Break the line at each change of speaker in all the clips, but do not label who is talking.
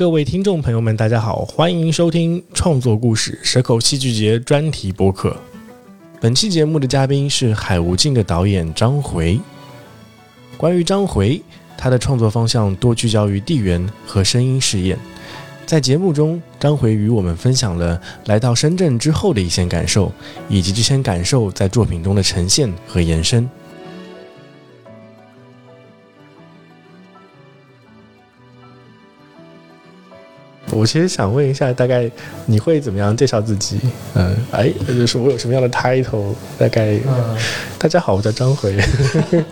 各位听众朋友们，大家好，欢迎收听创作故事蛇口戏剧节专题播客。本期节目的嘉宾是《海无尽》的导演张回。关于张回，他的创作方向多聚焦于地缘和声音试验。在节目中，张回与我们分享了来到深圳之后的一些感受，以及这些感受在作品中的呈现和延伸。我其实想问一下，大概你会怎么样介绍自己？嗯，哎，就是我有什么样的 title？大概，大家好，我叫张回，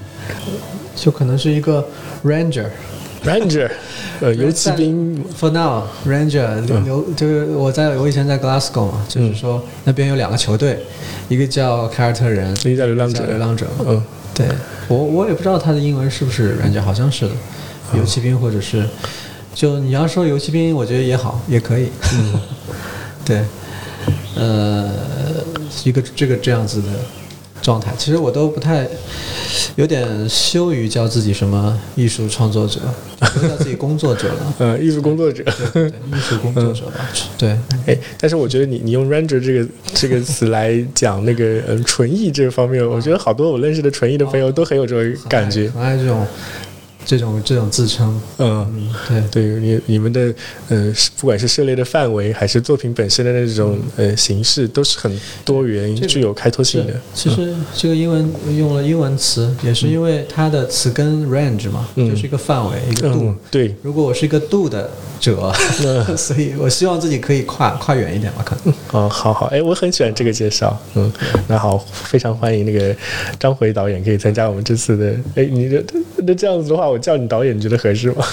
就可能是一个 ranger，ranger，
呃，游骑兵。
For now，ranger 留就是我在我以前在 Glasgow 嘛，就是说那边有两个球队，一个叫凯尔特人，
一个叫流浪者。
流浪者，嗯，对我我也不知道他的英文是不是 ranger，好像是的，游骑兵或者是。就你要说游骑兵，我觉得也好，也可以。嗯，对，呃，一个这个这样子的状态，其实我都不太有点羞于叫自己什么艺术创作者，叫自己工作者了。
呃，艺术工作者，
对，艺术工作者吧。对，
哎，但是我觉得你你用 ranger 这个这个词来讲那个嗯纯艺这方面，我觉得好多我认识的纯艺的朋友都很有这种感觉，
很爱这种。这种这种自称，
嗯，对对，你你们的呃，不管是涉猎的范围，还是作品本身的那种呃形式，都是很多元、具有开拓性的。
其实这个英文用了英文词，也是因为它的词根 range 嘛，就是一个范围，一个度。
对，
如果我是一个度的者，所以我希望自己可以跨跨远一点吧，可能。
哦，好好，哎，我很喜欢这个介绍，嗯，那好，非常欢迎那个张回导演可以参加我们这次的，哎，你这那这样子的话，我。叫你导演，你觉得合适吗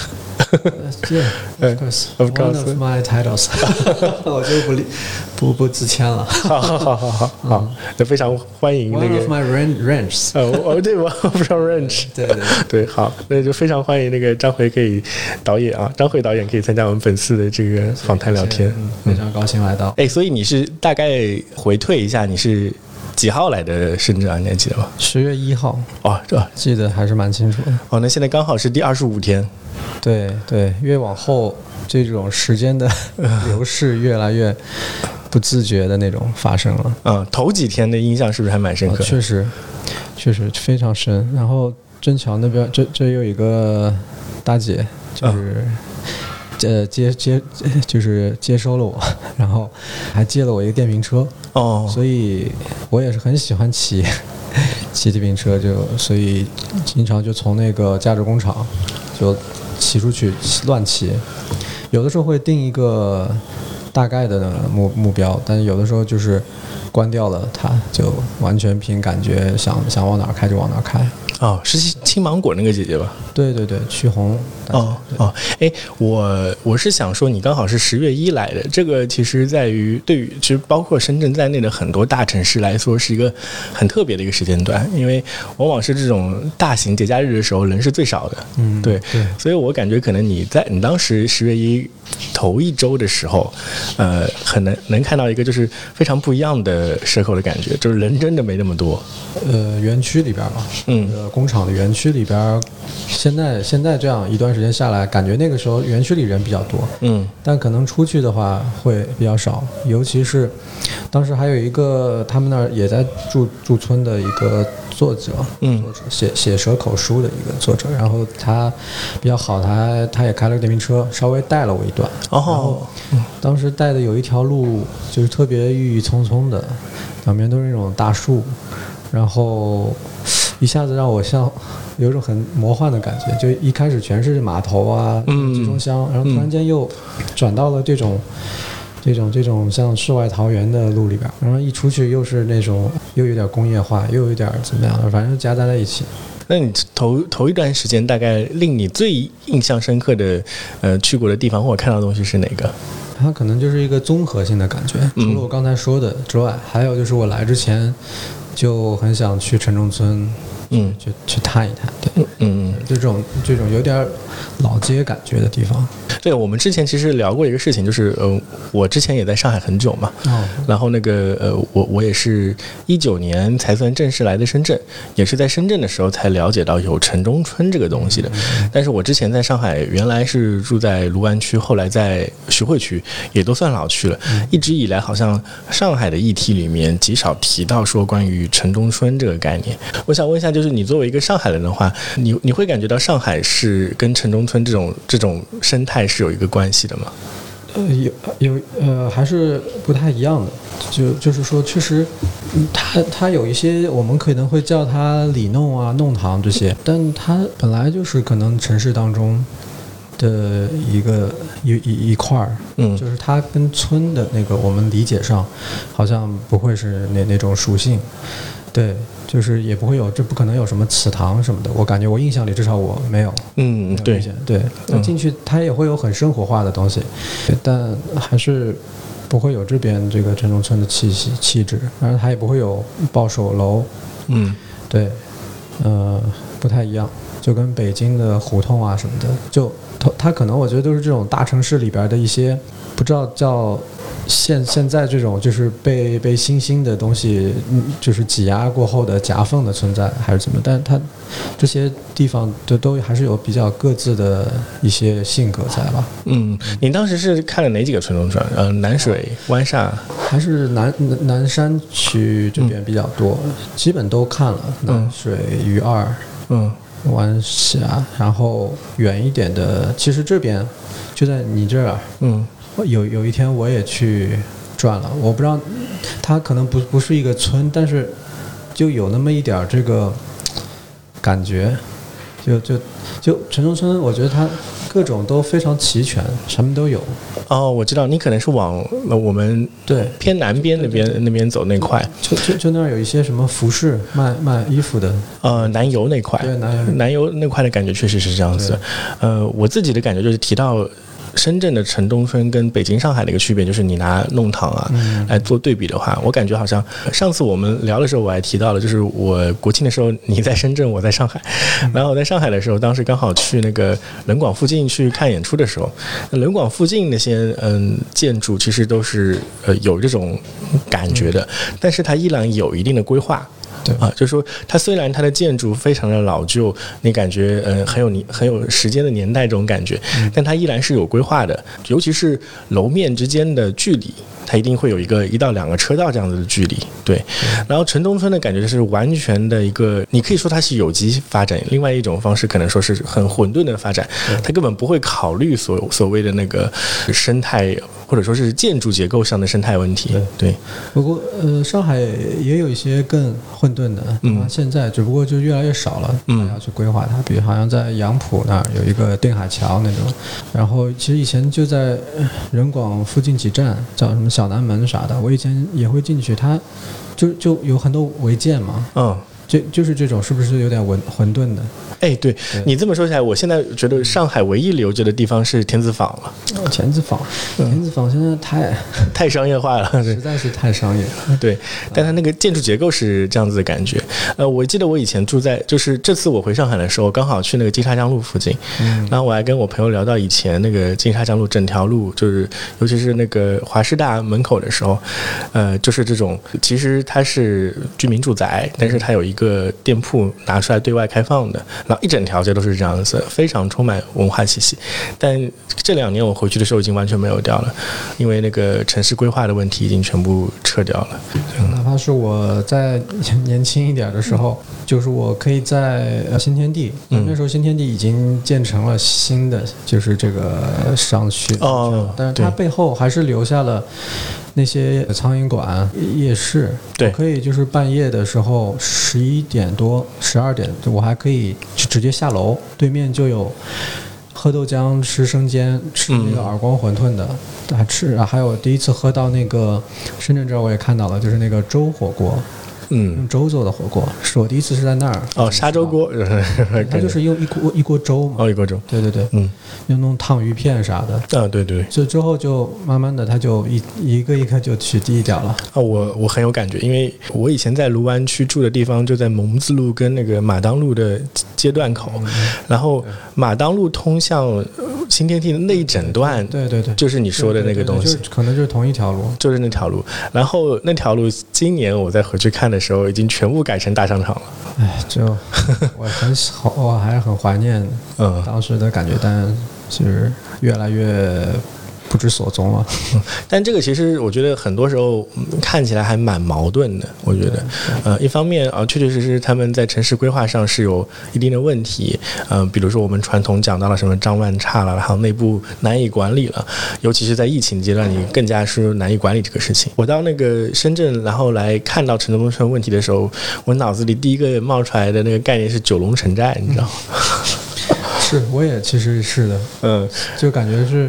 ？Yeah, of course. One of my titles. 我就不不不自谦了。
好好好好好好，那非常欢迎那个。
One of my range.
哦对，One of my range.
对对
对，好，那就非常欢迎那个张回可以导演啊，张回导演可以参加我们本次的这个访谈聊天，
非常高兴来到。
哎，所以你是大概回退一下，你是？几号来的深圳啊？你还记得吗？
十月一号
哦，这
记得还是蛮清楚的。
哦，那现在刚好是第二十五天。
对对，越往后这种时间的流逝越来越不自觉的那种发生了。
嗯，头几天的印象是不是还蛮深刻？
确实，确实非常深。然后真桥那边，这这有一个大姐，就是。呃，接接 就是接收了我，然后还借了我一个电瓶车
哦，
所以我也是很喜欢骑骑电瓶车，就所以经常就从那个价值工厂就骑出去乱骑，有的时候会定一个大概的目目标，但是有的时候就是关掉了它，就完全凭感觉想想往哪开就往哪开。
哦，是青芒果那个姐姐吧？
对对对，曲红。
哦哦，哎，我我是想说，你刚好是十月一来的，这个其实在于对于其实包括深圳在内的很多大城市来说，是一个很特别的一个时间段，因为往往是这种大型节假日的时候人是最少的。
嗯，
对对，所以我感觉可能你在你当时十月一头一周的时候，呃，很能能看到一个就是非常不一样的蛇口的感觉，就是人真的没那么多。
呃，园区里边嘛，嗯。工厂的园区里边，现在现在这样一段时间下来，感觉那个时候园区里人比较多，
嗯，
但可能出去的话会比较少，尤其是当时还有一个他们那儿也在驻驻村的一个作者，
嗯，
作者写写蛇口书的一个作者，然后他比较好，他他也开了个电瓶车，稍微带了我一段，然后当时带的有一条路就是特别郁郁葱葱的，两边都是那种大树，然后。一下子让我像有种很魔幻的感觉，就一开始全是码头啊、集装箱，然后突然间又转到了这种、这种、这种像世外桃源的路里边，然后一出去又是那种又有点工业化，又有点怎么样的，反正夹杂在一起。
那你头头一段时间大概令你最印象深刻的呃去过的地方或者看到的东西是哪个？
它可能就是一个综合性的感觉，除了我刚才说的之外，还有就是我来之前。就很想去城中村嗯，去去探一探，对，嗯嗯，这种这种有点老街感觉的地方。
对，我们之前其实聊过一个事情，就是呃，我之前也在上海很久嘛，哦，然后那个呃，我我也是一九年才算正式来的深圳，也是在深圳的时候才了解到有城中村这个东西的。但是我之前在上海原来是住在卢湾区，后来在徐汇区，也都算老区了。一直以来，好像上海的议题里面极少提到说关于城中村这个概念。我想问一下，就是你作为一个上海人的话，你你会感觉到上海是跟城中村这种这种生态是有一个关系的吗？
呃，有有呃，还是不太一样的。就就是说，确实，它它有一些我们可能会叫它里弄啊、弄堂这些，但它本来就是可能城市当中。的一个一一一块儿，嗯，就是它跟村的那个我们理解上，好像不会是那那种属性，对，就是也不会有，这不可能有什么祠堂什么的，我感觉我印象里至少我没有，
嗯，对。
对，那进去它也会有很生活化的东西，但还是不会有这边这个城中村的气息气质，然后它也不会有抱手楼，嗯，对，呃，不太一样。就跟北京的胡同啊什么的，就它它可能我觉得都是这种大城市里边的一些，不知道叫现现在这种就是被被新兴的东西就是挤压过后的夹缝的存在还是怎么？但它这些地方都都还是有比较各自的一些性格在吧？
嗯，您当时是看了哪几个村中村？呃，南水湾厦
还是南南山区这边比较多，基本都看了南水鱼二，嗯。湾峡，然后远一点的，其实这边就在你这儿。嗯，有有一天我也去转了，我不知道，它可能不不是一个村，但是就有那么一点这个感觉，就就就城中村，我觉得它。各种都非常齐全，什么都有。
哦，我知道，你可能是往我们
对
偏南边那边那边走那块，
就就就那儿有一些什么服饰卖卖衣服的。
呃，南邮那块，
对南邮
南邮那块的感觉确实是这样子。呃，我自己的感觉就是提到。深圳的城中村跟北京、上海的一个区别，就是你拿弄堂啊来做对比的话，我感觉好像上次我们聊的时候我还提到了，就是我国庆的时候你在深圳，我在上海，然后我在上海的时候，当时刚好去那个冷广附近去看演出的时候，冷广附近那些嗯建筑其实都是呃有这种感觉的，但是它依然有一定的规划。啊，就是说，它虽然它的建筑非常的老旧，你感觉呃很有你很有时间的年代这种感觉，但它依然是有规划的，尤其是楼面之间的距离。它一定会有一个一到两个车道这样子的距离，对。然后城中村的感觉是完全的一个，你可以说它是有机发展，另外一种方式可能说是很混沌的发展，它根本不会考虑所所谓的那个生态或者说是建筑结构上的生态问题。对。
不过呃，上海也有一些更混沌的，嗯，现在只不过就越来越少了，嗯，要去规划它。比如好像在杨浦那儿有一个定海桥那种，然后其实以前就在人广附近几站叫什么？小南门啥的，我以前也会进去，它就就有很多违建嘛，嗯，就就是这种，是不是有点混混沌的？
哎，对你这么说起来，我现在觉得上海唯一留着的地方是田子坊了。
田子坊，田子坊现在太
太商业化了，
实在是太商业。了。
对，但它那个建筑结构是这样子的感觉。呃，我记得我以前住在，就是这次我回上海的时候，刚好去那个金沙江路附近，然后我还跟我朋友聊到以前那个金沙江路整条路，就是尤其是那个华师大门口的时候，呃，就是这种，其实它是居民住宅，但是它有一个店铺拿出来对外开放的。然后一整条街都是这样子，非常充满文化气息。但这两年我回去的时候已经完全没有掉了，因为那个城市规划的问题已经全部撤掉了。
哪怕是我在年轻一点的时候，就是我可以在新天地，那时候新天地已经建成了新的，就是这个商区。哦，但是它背后还是留下了。那些苍蝇馆、夜市，
对，
可以就是半夜的时候，十一点多、十二点，我还可以就直接下楼，对面就有喝豆浆、吃生煎、吃那个耳光馄饨的，还吃，还有第一次喝到那个深圳这儿我也看到了，就是那个粥火锅。嗯，用粥做的火锅，是我第一次是在那儿。
哦，沙粥锅，
它就是用一锅一锅粥嘛。
哦，一锅粥。
对对对，嗯，又弄烫鱼片啥的。
啊，对对。
所以之后就慢慢的，它就一一个一个就取缔掉了。
啊，我我很有感觉，因为我以前在卢湾区住的地方就在蒙自路跟那个马当路的街段口，然后马当路通向新天地的那一整段，
对对对，
就是你说的那个东西，
可能就是同一条路，
就是那条路。然后那条路今年我再回去看的时候，已经全部改成大商场了。
哎，就 我很好，我还是很怀念嗯当时的感觉，但其实越来越。不知所踪了，
但这个其实我觉得很多时候看起来还蛮矛盾的。我觉得，呃，一方面啊，确确实实他们在城市规划上是有一定的问题，嗯，比如说我们传统讲到了什么张万差了，然后内部难以管理了，尤其是在疫情阶段，你更加是难以管理这个事情。我到那个深圳，然后来看到城中村问题的时候，我脑子里第一个冒出来的那个概念是九龙城寨，你知道吗？
是，我也其实是的，嗯，就感觉是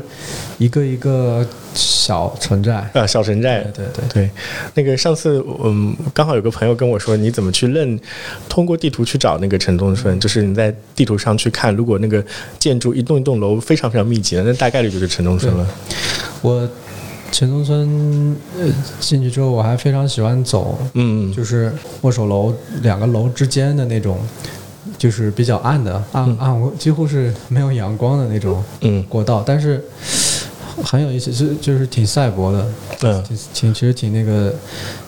一个一个小城寨
啊，小城寨，
对对
对。那个上次，嗯，刚好有个朋友跟我说，你怎么去认？通过地图去找那个城中村，就是你在地图上去看，如果那个建筑一栋一栋楼非常非常密集的，那大概率就是城中村了。
我城中村呃进去之后，我还非常喜欢走，嗯，就是握手楼两个楼之间的那种。就是比较暗的，暗暗，几乎是没有阳光的那种过道，但是很有意思，是就是挺赛博的，嗯，挺其实挺那个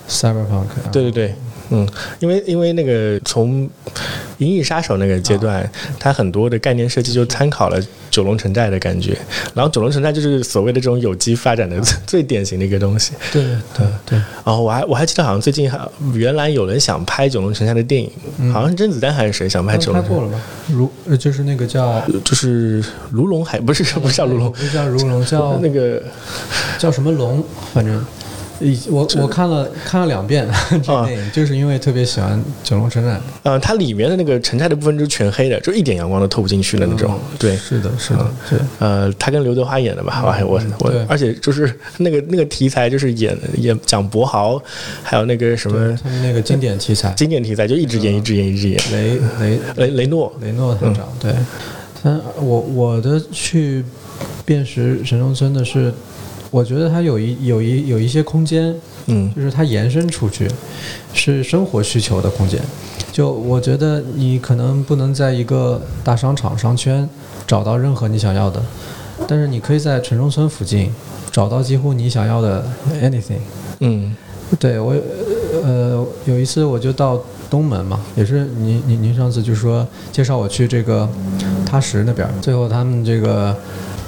cyberpunk。
对对对。嗯，因为因为那个从《银翼杀手》那个阶段，它很多的概念设计就参考了九龙城寨的感觉，然后九龙城寨就是所谓的这种有机发展的 最典型的一个东西。
对对对。
然后我还我还记得好像最近还原来有人想拍九龙城寨的电影，好像是甄子丹还是谁想拍九龙？
拍过了吗？如就是那个叫
就是卢龙海不是不是叫卢龙，
不叫卢龙叫
那个
叫什么龙，反正。我我看了看了两遍 这电影，就是因为特别喜欢九龙城寨。
呃，它里面的那个城寨的部分就是全黑的，就一点阳光都透不进去的那种。对，
是的，是的，对。
呃，他跟刘德华演的吧？我我我，而且就是那个那个题材，就是演演讲博豪，还有那个什么
那个经典题材，
经典题材就一直演，一直演，一直演。
雷雷
雷雷诺
雷诺团长，对。他我我的去辨识神中村的是。我觉得它有一有一有一些空间，嗯，就是它延伸出去，是生活需求的空间。就我觉得你可能不能在一个大商场商圈找到任何你想要的，但是你可以在城中村附近找到几乎你想要的 anything。嗯，对我呃有一次我就到东门嘛，也是您您您上次就说介绍我去这个踏实那边，最后他们这个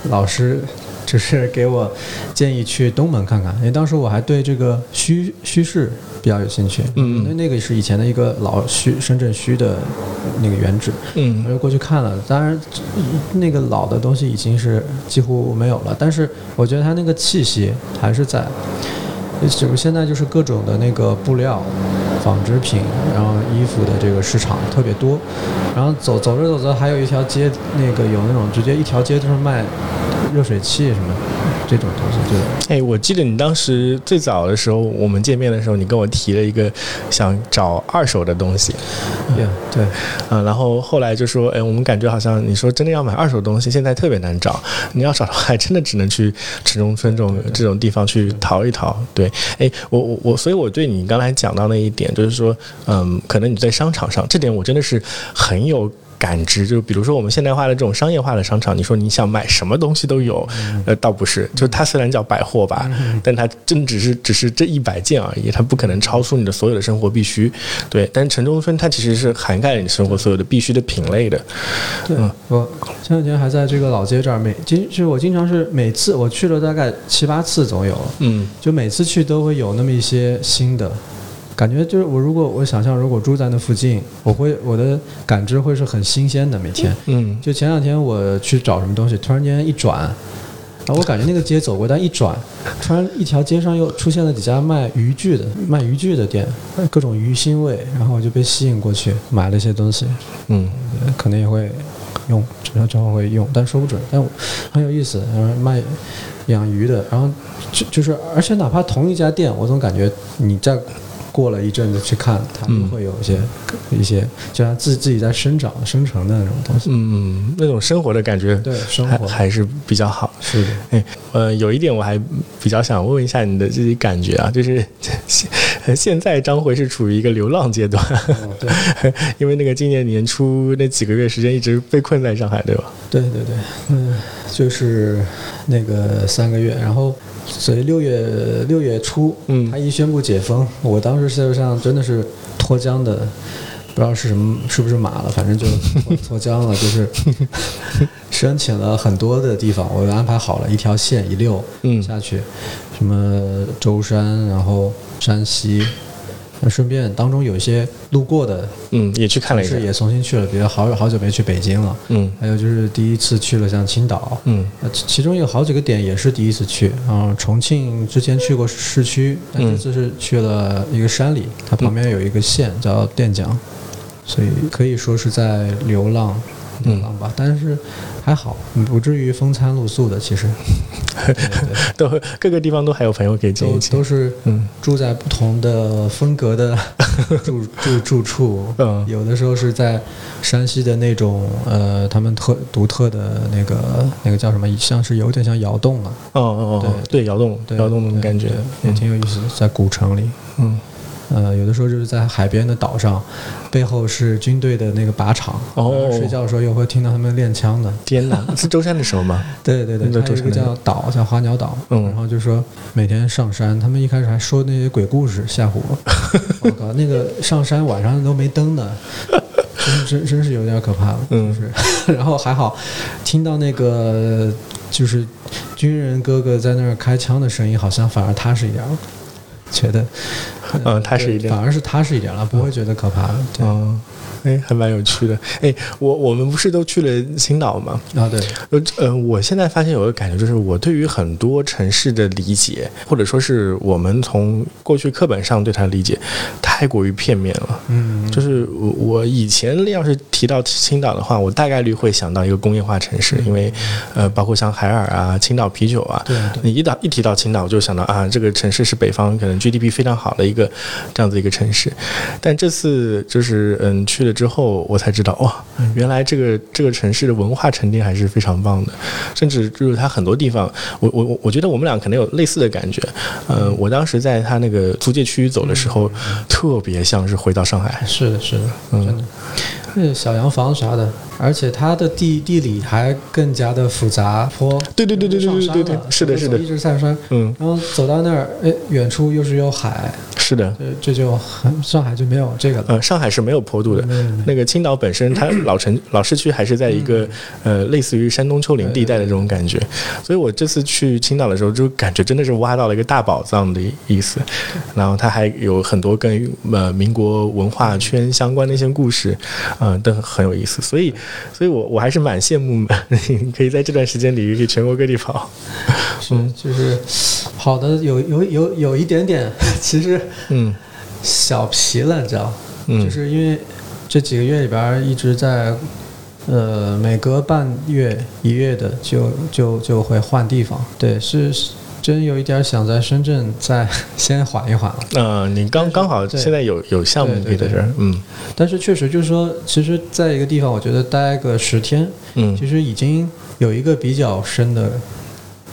老师。就是给我建议去东门看看，因为当时我还对这个虚虚市比较有兴趣。嗯因为那个是以前的一个老虚深圳虚的那个原址。嗯。我就过去看了，当然那个老的东西已经是几乎没有了，但是我觉得它那个气息还是在。就是现在就是各种的那个布料、纺织品，然后衣服的这个市场特别多。然后走走着走着，还有一条街，那个有那种直接一条街就是卖。热水器什么这种东西，对。
哎，我记得你当时最早的时候，我们见面的时候，你跟我提了一个想找二手的东西。
对对。
嗯，然后后来就说，哎，我们感觉好像你说真的要买二手东西，现在特别难找。你要找的话，真的只能去 城中村这种这种地方去淘一淘。对。哎，我我我，所以我对你刚才讲到那一点，就是说，嗯，可能你在商场上，这点我真的是很有。感知就比如说我们现代化的这种商业化的商场，你说你想买什么东西都有，呃，倒不是，就它虽然叫百货吧，但它真只是只是这一百件而已，它不可能超出你的所有的生活必须。对，但城中村它其实是涵盖了你生活所有的必须的品类的。
对，我前两天还在这个老街这儿，每经就是我经常是每次我去了大概七八次总有，嗯，就每次去都会有那么一些新的。感觉就是我，如果我想象，如果住在那附近，我会我的感知会是很新鲜的。每天，嗯，就前两天我去找什么东西，突然间一转，啊，我感觉那个街走过，但一转，突然一条街上又出现了几家卖渔具的、卖渔具的店，各种鱼腥味，然后我就被吸引过去买了一些东西。嗯，可能也会用，之后之后会用，但说不准。但很有意思，然后卖养鱼的，然后就就是，而且哪怕同一家店，我总感觉你在。过了一阵子去看，它们会有一些一些，就像自自己在生长生成的那种东西。
嗯，那种生活的感觉，
对，生活
还是比较好。
是的，
哎，呃，有一点我还比较想问一下你的自己感觉啊，就是现现在张回是处于一个流浪阶段，
对，
因为那个今年年初那几个月时间一直被困在上海，对吧？
对对对，嗯，就是那个三个月，然后。所以六月六月初，嗯，他一宣布解封，我当时身上真的是脱缰的，不知道是什么，是不是马了，反正就脱 缰了，就是 申请了很多的地方，我安排好了一条线一溜嗯下去，什么舟山，然后山西。那顺便当中有一些路过的，
嗯，也去看了一下，
也重新去了，比如好好久没去北京了，嗯，还有就是第一次去了像青岛，嗯，其其中有好几个点也是第一次去，嗯，重庆之前去过市区，但这次是去了一个山里，它旁边有一个县叫垫江，所以可以说是在流浪。流浪吧，但是还好，不至于风餐露宿的。其实，
都各个地方都还有朋友可以见
都都是嗯，住在不同的风格的 住住住处。嗯，有的时候是在山西的那种呃，他们特独特的那个那个叫什么，像是有点像窑洞了。
哦哦哦，对对，窑洞，窑洞那种感觉
也挺有意思，在古城里。嗯。呃，有的时候就是在海边的岛上，背后是军队的那个靶场。哦，睡觉的时候又会听到他们练枪的。
天哪，是舟山的时候吗？
对对对，还有一个叫岛，叫花鸟岛。嗯，然后就说每天上山，他们一开始还说那些鬼故事吓唬我。我靠，那个上山晚上都没灯的，真真真是有点可怕了。嗯，是。然后还好，听到那个就是军人哥哥在那儿开枪的声音，好像反而踏实一点了。觉得。
嗯，踏实一点，
反而是踏实一点了，不会觉得可怕的。
嗯，哎，还蛮有趣的。哎，我我们不是都去了青岛吗？
啊，对。
呃，呃，我现在发现有个感觉，就是我对于很多城市的理解，或者说是我们从过去课本上对它的理解，太过于片面了。嗯，就是我以前要是提到青岛的话，我大概率会想到一个工业化城市，因为呃，包括像海尔啊、青岛啤酒啊。
对。
你一到一提到青岛，我就想到啊，这个城市是北方可能 GDP 非常好的一个。这样子一个城市，但这次就是嗯去了之后，我才知道哇，原来这个这个城市的文化沉淀还是非常棒的，甚至就是它很多地方，我我我我觉得我们俩可能有类似的感觉，嗯，我当时在他那个租界区走的时候，特别像是回到上海，
是的，是的，真的。那小洋房啥的，而且它的地地理还更加的复杂坡。
对对对对对对对，是的，是的，
一直上山。嗯，然后走到那儿，哎，远处又是有海。
是的，
这就很上海就没有这个了。
呃，上海是没有坡度的。那个青岛本身，它老城老市区还是在一个呃类似于山东丘陵地带的这种感觉。所以我这次去青岛的时候，就感觉真的是挖到了一个大宝藏的意思。然后它还有很多跟呃民国文化圈相关的一些故事。嗯，都很有意思，所以，所以我我还是蛮羡慕，可以在这段时间里去全国各地跑。
嗯，就是跑的有有有有一点点，其实嗯，小疲了，你知道？嗯，就是因为这几个月里边一直在，呃，每隔半月一月的就就就会换地方。对，是。真有一点想在深圳再 先缓一缓了。
嗯，你刚刚好现在有有项目可以在这儿，嗯。
但是确实就是说，其实在一个地方，我觉得待个十天，嗯，其实已经有一个比较深的。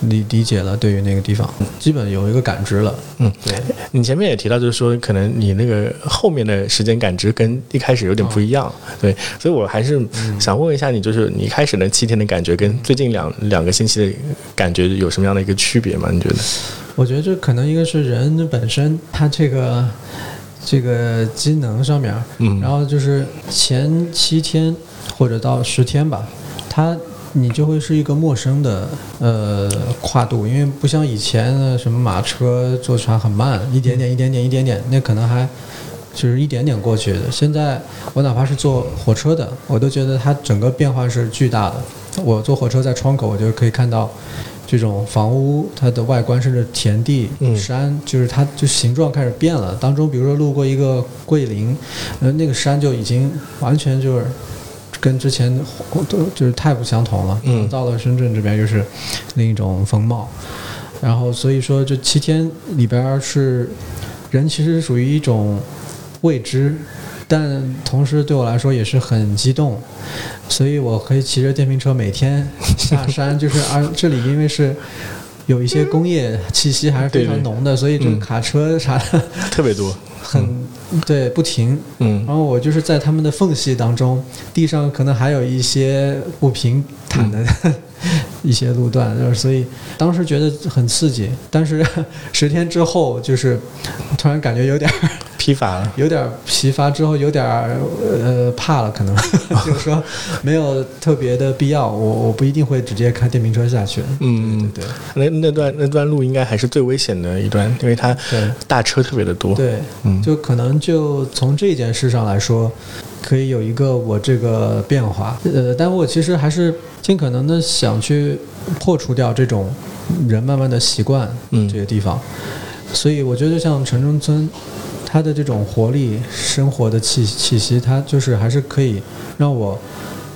理理解了，对于那个地方，基本有一个感知了。嗯，对
你前面也提到，就是说，可能你那个后面的时间感知跟一开始有点不一样。对，所以我还是想问一下你，就是你开始那七天的感觉，跟最近两两个星期的感觉有什么样的一个区别吗？你觉得？
我觉得这可能一个是人本身他这个这个机能上面，嗯，然后就是前七天或者到十天吧，他。你就会是一个陌生的呃跨度，因为不像以前的什么马车坐船很慢，一点点一点点一点点，那可能还就是一点点过去的。现在我哪怕是坐火车的，我都觉得它整个变化是巨大的。我坐火车在窗口，我就可以看到这种房屋它的外观，甚至田地、山，就是它就形状开始变了。当中比如说路过一个桂林，呃，那个山就已经完全就是。跟之前都就是太不相同了。嗯，到了深圳这边又是另一种风貌。然后所以说这七天里边是人其实属于一种未知，但同时对我来说也是很激动，所以我可以骑着电瓶车每天下山，就是而这里因为是有一些工业气息还是非常浓的，所以这个卡车啥的
特别多，
很。对，不停。
嗯，
然后我就是在他们的缝隙当中，地上可能还有一些不平坦的 一些路段，就是所以当时觉得很刺激。但是十天之后，就是突然感觉有点
疲乏了，
有点疲乏之后有点呃怕了，可能 就是说没有特别的必要。我我不一定会直接开电瓶车下去。
嗯，
对，
那那段那段路应该还是最危险的一段，因为它大车特别的多。
对，嗯，就可能。就从这件事上来说，可以有一个我这个变化，呃，但我其实还是尽可能的想去破除掉这种人慢慢的习惯嗯这些地方，所以我觉得就像城中村，它的这种活力、生活的气气息，它就是还是可以让我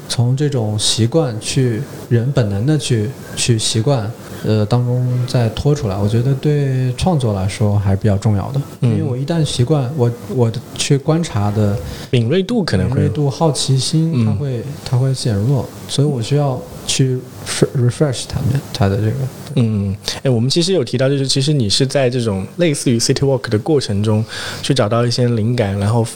从这种习惯去人本能的去去习惯。呃，当中再拖出来，我觉得对创作来说还是比较重要的。因为我一旦习惯，我我去观察的
敏锐度可能会，
敏锐度、好奇心，它会它会减弱，所以我需要去 refresh 它们它的这个。
嗯，哎，我们其实有提到，就是其实你是在这种类似于 city walk 的过程中，去找到一些灵感，然后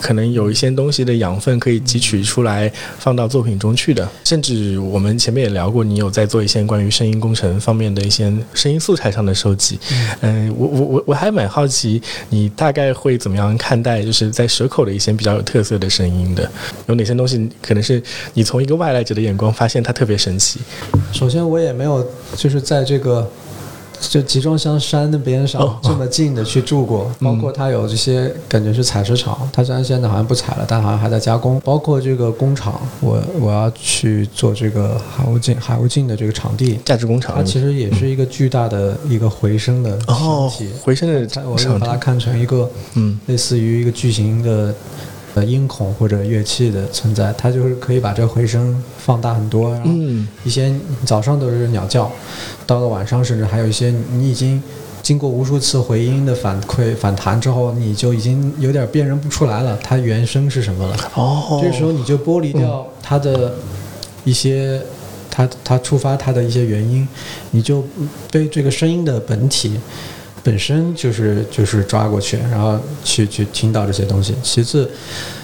可能有一些东西的养分可以汲取出来放到作品中去的。甚至我们前面也聊过，你有在做一些关于声音工程方面的一些声音素材上的收集。嗯，我我我我还蛮好奇，你大概会怎么样看待，就是在蛇口的一些比较有特色的声音的，有哪些东西可能是你从一个外来者的眼光发现它特别神奇？
首先，我也没有就是在这个就集装箱山那边上这么近的去住过，包括它有这些感觉是采石场，它虽然现在好像不采了，但好像还在加工。包括这个工厂，我我要去做这个海无尽海无尽的这个场地。
价值工厂，
它其实也是一个巨大的一个回声的
哦，回声的，
我把它看成一个嗯，类似于一个巨型的。呃，音孔或者乐器的存在，它就是可以把这个回声放大很多。然后一些早上都是鸟叫，到了晚上甚至还有一些你已经经过无数次回音的反馈反弹之后，你就已经有点辨认不出来了，它原声是什么了。
哦，
这时候你就剥离掉它的一些，它它触发它的一些原因，你就被这个声音的本体。本身就是就是抓过去，然后去去听到这些东西。其次，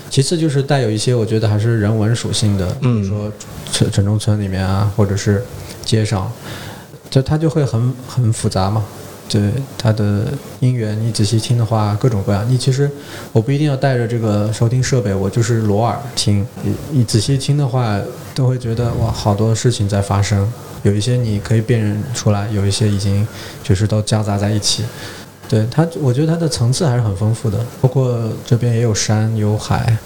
其次就是带有一些我觉得还是人文属性的，比如说城城中村里面啊，或者是街上，就它就会很很复杂嘛。对它的音源，你仔细听的话，各种各样。你其实我不一定要带着这个收听设备，我就是裸耳听。你你仔细听的话，都会觉得哇，好多事情在发生。有一些你可以辨认出来，有一些已经就是都夹杂在一起。对它，我觉得它的层次还是很丰富的。包括这边也有山有海，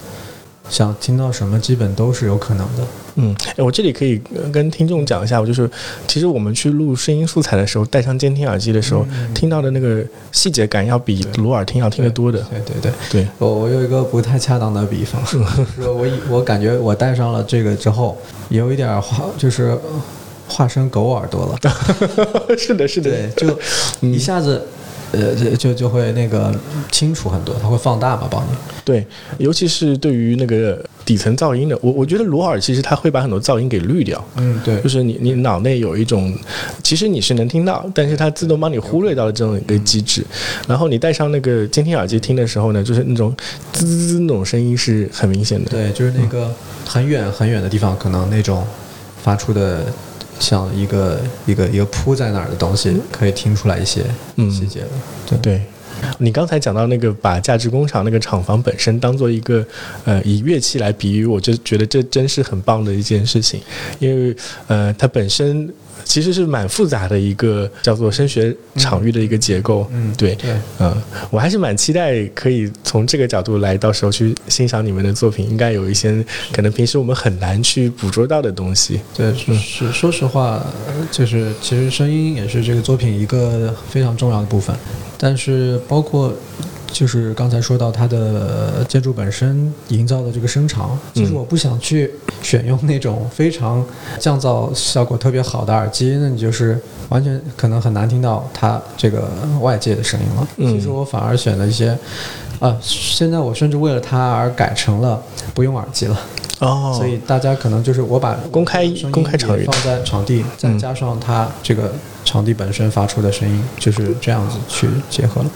想听到什么基本都是有可能的。
嗯，哎，我这里可以跟听众讲一下，我就是其实我们去录声音素材的时候，戴上监听耳机的时候，听到的那个细节感要比裸耳听要听得多的。
对对对
对。
我我有一个不太恰当的比方，说 我我感觉我戴上了这个之后，有一点话就是。化身狗耳朵
了，是的，是的，
对，就一下子，呃，就就会那个清楚很多，它会放大嘛，帮你。
对，尤其是对于那个底层噪音的，我我觉得罗耳其实它会把很多噪音给滤掉。
嗯，对，
就是你你脑内有一种，其实你是能听到，但是它自动帮你忽略到了这种一个机制。然后你戴上那个监听耳机听的时候呢，就是那种滋滋滋那种声音是很明显的。
对，就是那个很远很远的地方，可能那种发出的。像一个一个一个铺在那儿的东西，可以听出来一些细节对，
你刚才讲到那个把价值工厂那个厂房本身当做一个呃以乐器来比喻，我就觉得这真是很棒的一件事情，因为呃它本身。其实是蛮复杂的一个叫做声学场域的一个结构，
嗯，
对，嗯，我还是蛮期待可以从这个角度来到时候去欣赏你们的作品，应该有一些可能平时我们很难去捕捉到的东西。
对，是说实话，就是其实声音也是这个作品一个非常重要的部分，但是包括就是刚才说到它的建筑本身营造的这个声场，其实我不想去选用那种非常降噪效果特别好的耳机，那你就是完全可能很难听到它这个外界的声音了。其实我反而选了一些，啊，现在我甚至为了它而改成了不用耳机了。
哦，
所以大家可能就是我把
公开公开场域
放在场地，再加上它这个场地本身发出的声音，就是这样子去结合了。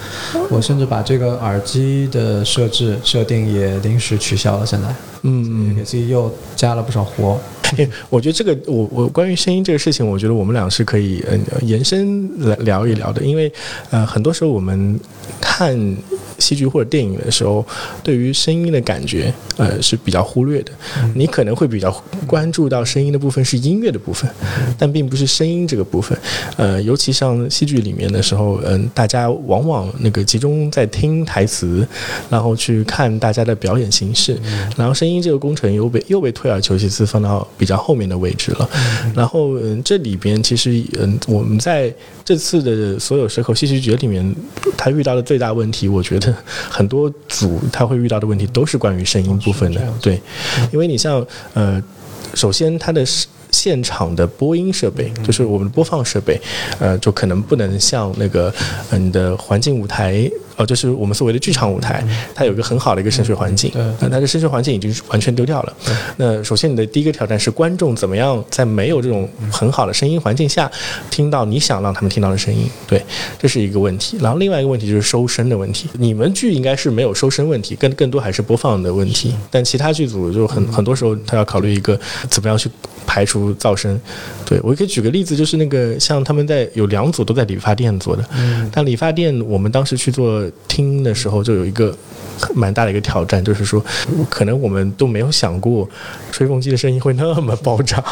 我甚至把这个耳机的设置设定也临时取消了，现在，嗯，给自己又加了不少活。
我觉得这个，我我关于声音这个事情，我觉得我们俩是可以嗯延伸来聊一聊的，因为呃很多时候我们看。戏剧或者电影的时候，对于声音的感觉，呃是比较忽略的。你可能会比较关注到声音的部分是音乐的部分，但并不是声音这个部分。呃，尤其像戏剧里面的时候，嗯，大家往往那个集中在听台词，然后去看大家的表演形式，然后声音这个工程又被又被退而求其次放到比较后面的位置了。然后，嗯，这里边其实，嗯，我们在这次的所有蛇口戏剧节里面，他遇到的最大问题，我觉得。很多组他会遇到的问题都是关于声音部分的，对，因为你像呃，首先它的现场的播音设备，就是我们的播放设备，呃，就可能不能像那个你的环境舞台。哦，就是我们所谓的剧场舞台，它有一个很好的一个声学环境，那它的声学环境已经完全丢掉了。那首先你的第一个挑战是观众怎么样在没有这种很好的声音环境下听到你想让他们听到的声音，对，这是一个问题。然后另外一个问题就是收声的问题。你们剧应该是没有收声问题，更更多还是播放的问题。但其他剧组就很很多时候他要考虑一个怎么样去排除噪声。对我可以举个例子，就是那个像他们在有两组都在理发店做的，但理发店我们当时去做。听的时候就有一个蛮大的一个挑战，就是说，可能我们都没有想过吹风机的声音会那么爆炸。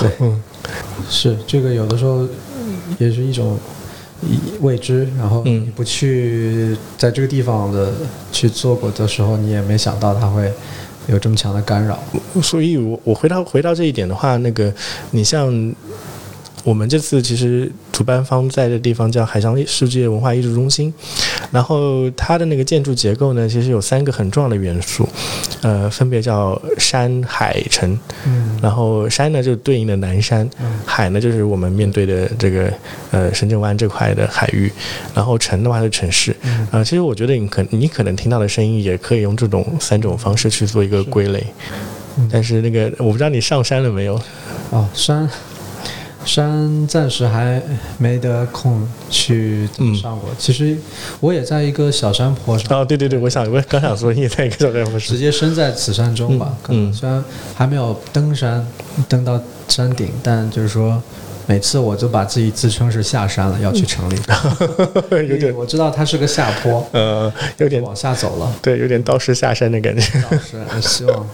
对，嗯，是这个有的时候也是一种未知，然后你不去在这个地方的去做过的时候，你也没想到它会有这么强的干扰。
所以，我我回到回到这一点的话，那个你像。我们这次其实主办方在的地方叫海上世界文化艺术中心，然后它的那个建筑结构呢，其实有三个很重要的元素，呃，分别叫山海城。嗯。然后山呢就对应的南山，海呢就是我们面对的这个呃深圳湾这块的海域，然后城的话是城市。嗯。啊，其实我觉得你可你可能听到的声音也可以用这种三种方式去做一个归类，但是那个我不知道你上山了没有？
哦，山。山暂时还没得空去上过。其实我也在一个小山坡上。
哦，对对对，我想我刚想说你也在一个小山坡上。
直接身在此山中吧。可能。虽然还没有登山，登到山顶，但就是说，每次我就把自己自称是下山了，要去城里。
有点，
我知道它是个下坡。
呃，有点
往下走了。
对，有点道士下山的感觉。
道士，希望。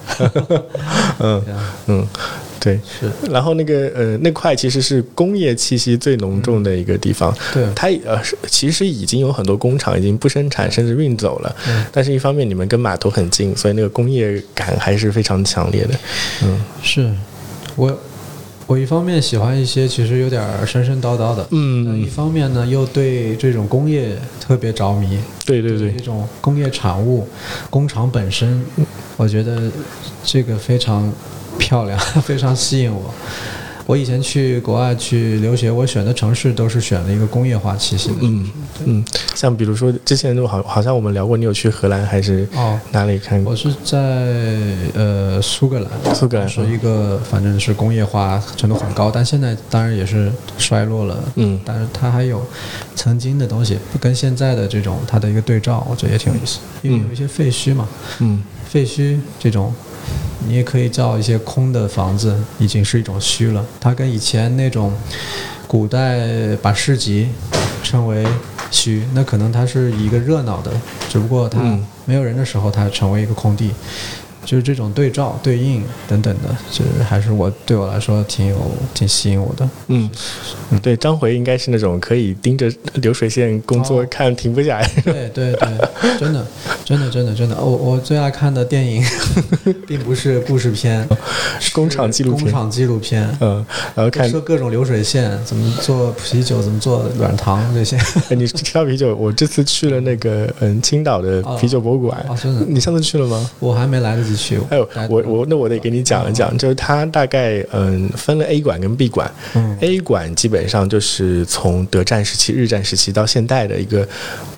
嗯 嗯。对，
是。
然后那个呃，那块其实是工业气息最浓重的一个地方。
对，
它呃，其实已经有很多工厂已经不生产，甚至运走了。嗯。但是，一方面你们跟码头很近，所以那个工业感还是非常强烈的。
嗯，是我我一方面喜欢一些其实有点神神叨叨的，嗯，一方面呢又对这种工业特别着迷。
对对对，
这种工业产物，工厂本身，我觉得这个非常。漂亮，非常吸引我。我以前去国外去留学，我选的城市都是选了一个工业化气息的。
嗯嗯，像比如说之前都好，好像我们聊过，你有去荷兰还是哦哪里看过？
我是在呃苏格兰，
苏格兰
是一个反正是工业化程度很高，但现在当然也是衰落了。嗯，但是它还有曾经的东西，跟现在的这种它的一个对照，我觉得也挺有意思，因为有一些废墟嘛。嗯，废墟这种。你也可以造一些空的房子，已经是一种虚了。它跟以前那种古代把市集称为虚，那可能它是一个热闹的，只不过它没有人的时候，它成为一个空地。就是这种对照、对应等等的，就是还是我对我来说挺有、挺吸引我的。
嗯，对，张回应该是那种可以盯着流水线工作看停不下来。
对对对，真的，真的，真的，真的。我我最爱看的电影，并不是故事片，是
工厂纪录片。
工厂纪录片。
嗯，然后看
说各种流水线怎么做啤酒，怎么做软糖这些。
你提到啤酒，我这次去了那个嗯青岛的啤酒博物馆。
哦，真的。
你上次去了吗？
我还没来得及去。
还有我我那我得给你讲一讲，就是它大概嗯分了 A 馆跟 B 馆。
嗯。
A 馆基本上就是从德战时期、日战时期到现代的一个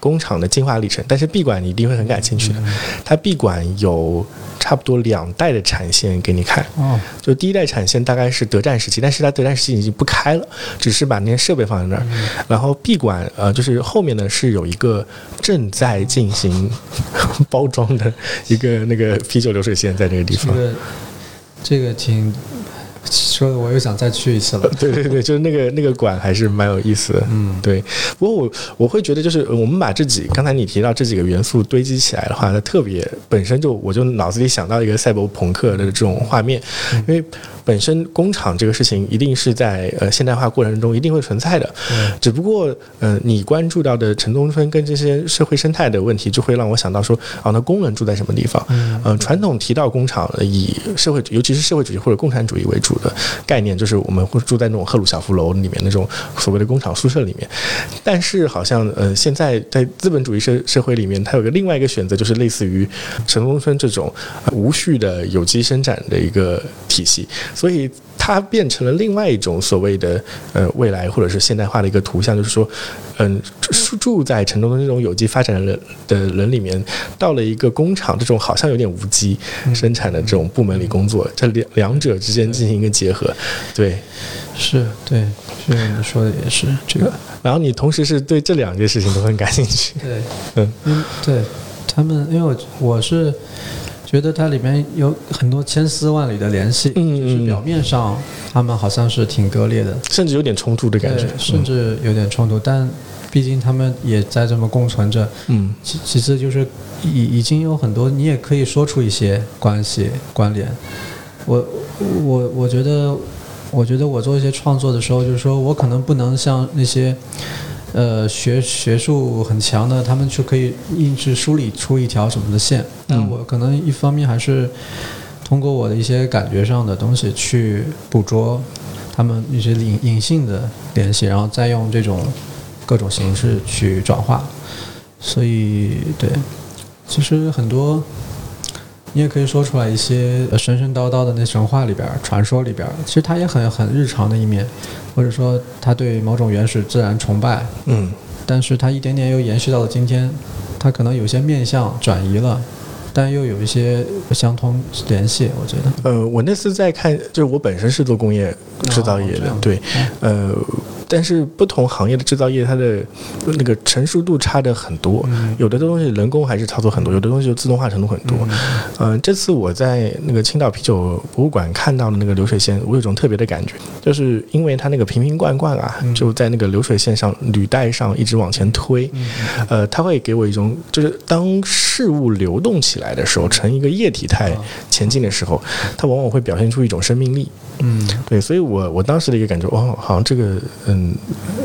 工厂的进化历程，但是 B 馆你一定会很感兴趣的。它 B 馆有差不多两代的产线给你看。
哦。
就第一代产线大概是德战时期，但是它德战时期已经不开了，只是把那些设备放在那儿。然后 B 馆呃就是后面呢是有一个正在进行 包装的一个那个啤酒流水线在这个地方。
这个这个挺。说的我又想再去一次了。
对对对，就是那个那个馆还是蛮有意思的。
嗯，
对。不过我我会觉得，就是我们把这几刚才你提到这几个元素堆积起来的话，它特别本身就我就脑子里想到一个赛博朋克的这种画面，因为。本身工厂这个事情一定是在呃现代化过程中一定会存在的，只不过呃你关注到的城中村跟这些社会生态的问题，就会让我想到说啊，那工人住在什么地方？嗯，传统提到工厂以社会尤其是社会主义或者共产主义为主的概念，就是我们会住在那种赫鲁晓夫楼里面那种所谓的工厂宿舍里面。但是好像呃现在在资本主义社社会里面，它有个另外一个选择，就是类似于城中村这种无序的有机生产的一个体系。所以它变成了另外一种所谓的呃未来或者是现代化的一个图像，就是说，嗯，住在城中的这种有机发展的人的人里面，到了一个工厂这种好像有点无机生产的这种部门里工作，这两两者之间进行一个结合，对，
是对，是你说的也是这个。
然后你同时是对这两件事情都很感兴趣，
对，嗯，对他们，因为我我是。觉得它里面有很多千丝万缕的联系，就是表面上他们好像是挺割裂的，
甚至有点冲突的感觉，
甚至有点冲突。但毕竟他们也在这么共存着。
嗯，
其其次就是已已经有很多，你也可以说出一些关系关联。我我我觉得，我觉得我做一些创作的时候，就是说我可能不能像那些。呃，学学术很强的，他们就可以硬是梳理出一条什么的线。但我可能一方面还是通过我的一些感觉上的东西去捕捉他们一些隐隐性的联系，然后再用这种各种形式去转化。所以，对，其实很多你也可以说出来一些神神叨叨的那神话里边、传说里边，其实它也很很日常的一面。或者说他对某种原始自然崇拜，
嗯，
但是它一点点又延续到了今天，它可能有些面相转移了，但又有一些相通联系，我觉得。
呃，我那次在看，就是我本身是做工业制造业的，对，呃。但是不同行业的制造业，它的那个成熟度差的很多，有的东西人工还是操作很多，有的东西就自动化程度很多。嗯，这次我在那个青岛啤酒博物馆看到的那个流水线，我有种特别的感觉，就是因为它那个瓶瓶罐罐啊，就在那个流水线上履带上一直往前推，呃，它会给我一种，就是当事物流动起来的时候，成一个液体态前进的时候，它往往会表现出一种生命力。
嗯，
对，所以我我当时的一个感觉，哦，好像这个嗯，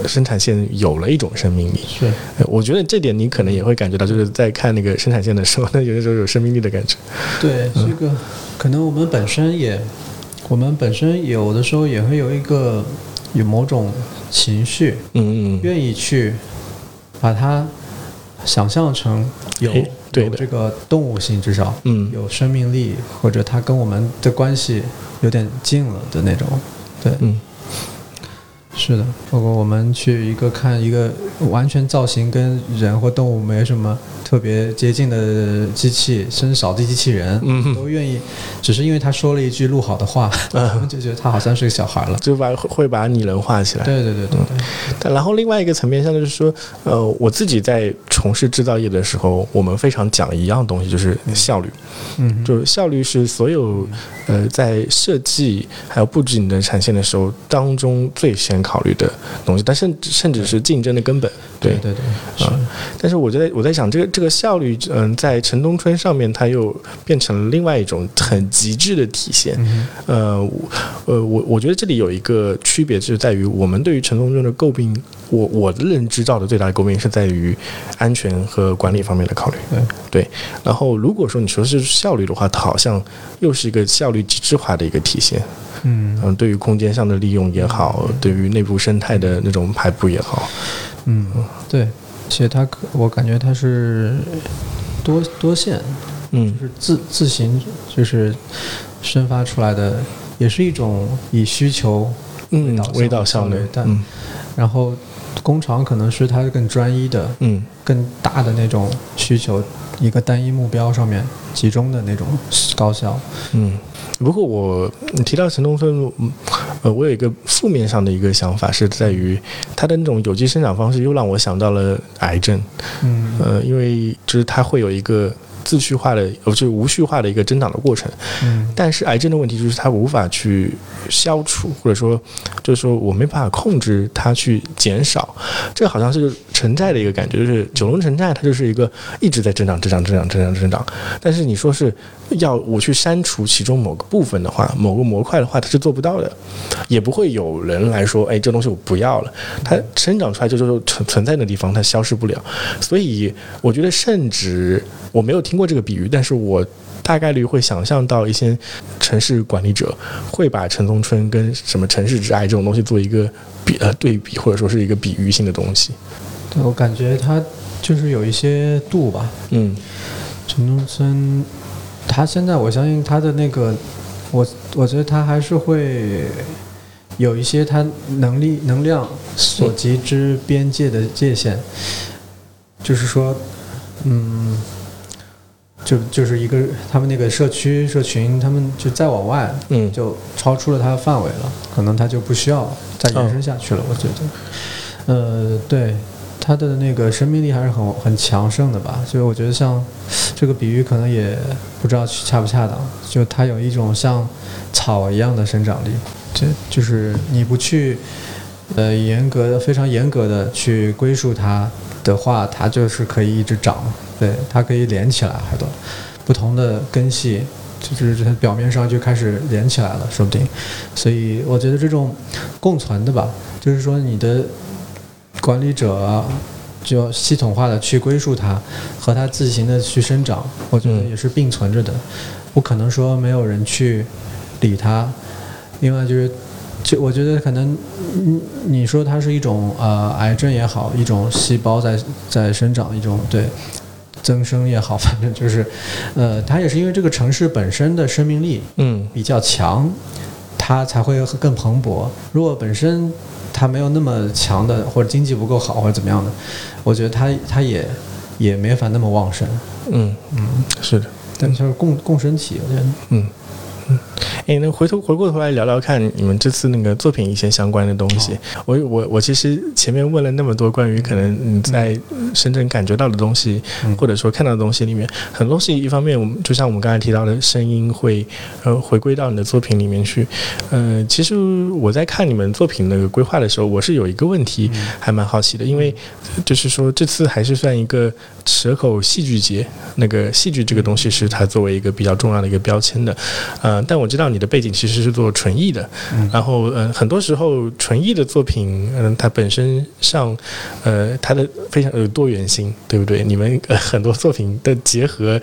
生产线有了一种生命力。
是，
我觉得这点你可能也会感觉到，就是在看那个生产线的时候，那有的时候有生命力的感觉。
对，这个可能我们本身也，我们本身有的时候也会有一个有某种情绪，
嗯嗯，
愿意去把它想象成有。
对
这个动物性至少，
嗯，
有生命力，或者它跟我们的关系有点近了的那种，对，
嗯，
是的。包括我们去一个看一个完全造型跟人或动物没什么特别接近的机器，甚至扫地机器人，
嗯，
都愿意，只是因为他说了一句录好的话，嗯就觉得他好像是个小孩了，
就把会把拟人化起来。
对对对对对。
但然后另外一个层面上就是说，呃，我自己在从事制造业的时候，我们非常讲一样东西，就是效率。
嗯，
就是效率是所有呃在设计还有布置你的产线的时候当中最先考虑的东西，但甚至甚至是竞争的根本。
对对对，
啊。但是我觉得我在想，这个这个效率，嗯，在城东村上面，它又变成了另外一种很极致的体现。呃，呃，我我觉得这里有一个区别，就是在于我们对于城东村的诟病。我我的认知到的最大的诟病是在于安全和管理方面的考虑。
对
对，然后如果说你说是效率的话，它好像又是一个效率极致化的一个体现。
嗯
嗯，对于空间上的利用也好，对于内部生态的那种排布也好。
嗯，对，其实它我感觉它是多多线，
嗯，
就是自自行就是生发出来的，也是一种以需求
嗯为导
向
的，
但然后。工厂可能是它更专一的，
嗯，
更大的那种需求，一个单一目标上面集中的那种高效，
嗯。不过我提到陈东村，呃，我有一个负面上的一个想法是在于它的那种有机生长方式，又让我想到了癌症，
嗯，
呃，因为就是它会有一个。自序化的，呃，就是无序化的一个增长的过程。
嗯，
但是癌症的问题就是它无法去消除，或者说，就是说我没办法控制它去减少。这好像是城寨的一个感觉，就是九龙城寨它就是一个一直在增长、增长、增长、增长、增长。但是你说是要我去删除其中某个部分的话，某个模块的话，它是做不到的，也不会有人来说，哎，这东西我不要了。它生长出来就就存存在的地方，它消失不了。所以我觉得，甚至我没有听。过这个比喻，但是我大概率会想象到一些城市管理者会把城中村跟什么城市之爱这种东西做一个比呃对比，或者说是一个比喻性的东西。
对我感觉它就是有一些度吧。
嗯，
城中村，它现在我相信它的那个，我我觉得它还是会有一些它能力能量所及之边界的界限，就是说，嗯。就就是一个他们那个社区社群，他们就再往外，
嗯，
就超出了它的范围了，可能它就不需要再延伸下去了。我觉得，呃，对，它的那个生命力还是很很强盛的吧。所以我觉得像这个比喻可能也不知道恰不恰当。就它有一种像草一样的生长力，就就是你不去呃严格的非常严格的去归属它的话，它就是可以一直长。对，它可以连起来，还多不同的根系，就是它表面上就开始连起来了，说不定。所以我觉得这种共存的吧，就是说你的管理者就系统化的去归属它，和它自行的去生长，我觉得也是并存着的，不可能说没有人去理它。另外就是，就我觉得可能，你你说它是一种呃癌症也好，一种细胞在在生长，一种对。增生也好，反正就是，呃，它也是因为这个城市本身的生命力，
嗯，
比较强，它才会更蓬勃。如果本身它没有那么强的，或者经济不够好，或者怎么样的，我觉得它它也也没法那么旺盛。
嗯嗯，是的，
但就是共共生体，我觉得，
嗯。哎，那回头回过头来聊聊看你们这次那个作品一些相关的东西。我我我其实前面问了那么多关于可能你在深圳感觉到的东西，或者说看到的东西里面，很多东西一方面我们就像我们刚才提到的声音会呃回归到你的作品里面去。呃，其实我在看你们作品那个规划的时候，我是有一个问题还蛮好奇的，因为就是说这次还是算一个蛇口戏剧节，那个戏剧这个东西是它作为一个比较重要的一个标签的。呃，但我知道你。的背景其实是做纯艺的，然后嗯，很多时候纯艺的作品，嗯，它本身上，呃，它的非常有多元性，对不对？你们呃很多作品的结合，